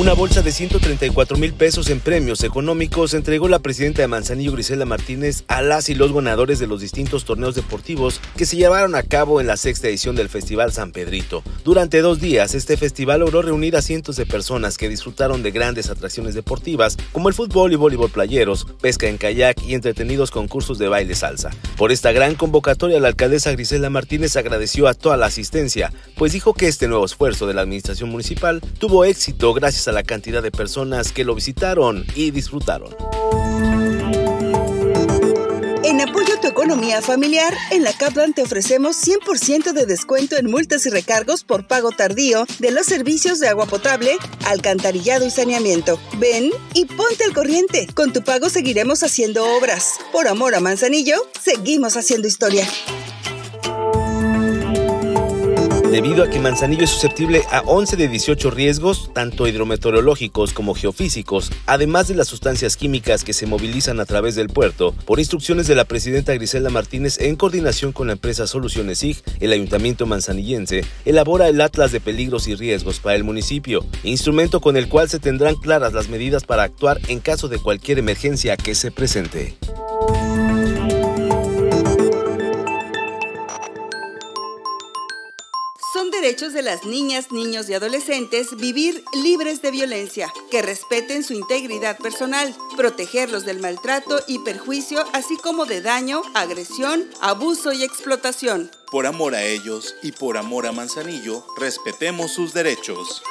Una bolsa de 134 mil pesos en premios económicos entregó la presidenta de Manzanillo, Grisela Martínez, a las y los ganadores de los distintos torneos deportivos que se llevaron a cabo en la sexta edición del Festival San Pedrito. Durante dos días, este festival logró reunir a cientos de personas que disfrutaron de grandes atracciones deportivas como el fútbol y voleibol playeros, pesca en kayak y entretenidos concursos de baile salsa. Por esta gran convocatoria, la alcaldesa Grisela Martínez agradeció a toda la asistencia, pues dijo que este nuevo esfuerzo de la administración municipal tuvo éxito gracias a la cantidad de personas que lo visitaron y disfrutaron. En apoyo a tu economía familiar, en la Kaplan te ofrecemos 100% de descuento en multas y recargos por pago tardío de los servicios de agua potable, alcantarillado y saneamiento. Ven y ponte al corriente. Con tu pago seguiremos haciendo obras. Por amor a Manzanillo, seguimos haciendo historia. Debido a que Manzanillo es susceptible a 11 de 18 riesgos, tanto hidrometeorológicos como geofísicos, además de las sustancias químicas que se movilizan a través del puerto, por instrucciones de la presidenta Griselda Martínez en coordinación con la empresa Soluciones SIG, el ayuntamiento manzanillense elabora el Atlas de Peligros y Riesgos para el municipio, instrumento con el cual se tendrán claras las medidas para actuar en caso de cualquier emergencia que se presente. Derechos de las niñas, niños y adolescentes vivir libres de violencia, que respeten su integridad personal, protegerlos del maltrato y perjuicio, así como de daño, agresión, abuso y explotación. Por amor a ellos y por amor a Manzanillo, respetemos sus derechos.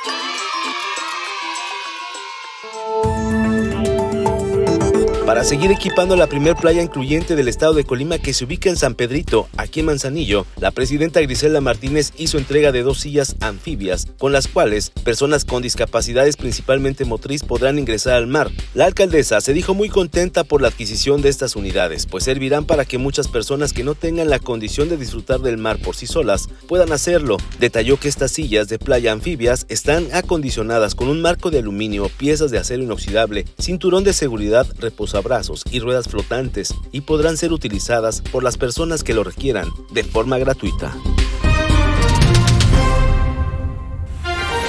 Para seguir equipando la primer playa incluyente del estado de Colima que se ubica en San Pedrito, aquí en Manzanillo, la presidenta Griselda Martínez hizo entrega de dos sillas anfibias, con las cuales personas con discapacidades principalmente motriz podrán ingresar al mar. La alcaldesa se dijo muy contenta por la adquisición de estas unidades, pues servirán para que muchas personas que no tengan la condición de disfrutar del mar por sí solas puedan hacerlo. Detalló que estas sillas de playa anfibias están acondicionadas con un marco de aluminio, piezas de acero inoxidable, cinturón de seguridad reposado brazos y ruedas flotantes y podrán ser utilizadas por las personas que lo requieran de forma gratuita.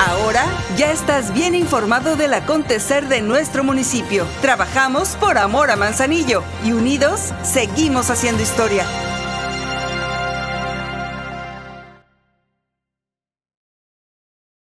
Ahora ya estás bien informado del acontecer de nuestro municipio. Trabajamos por amor a Manzanillo y unidos seguimos haciendo historia.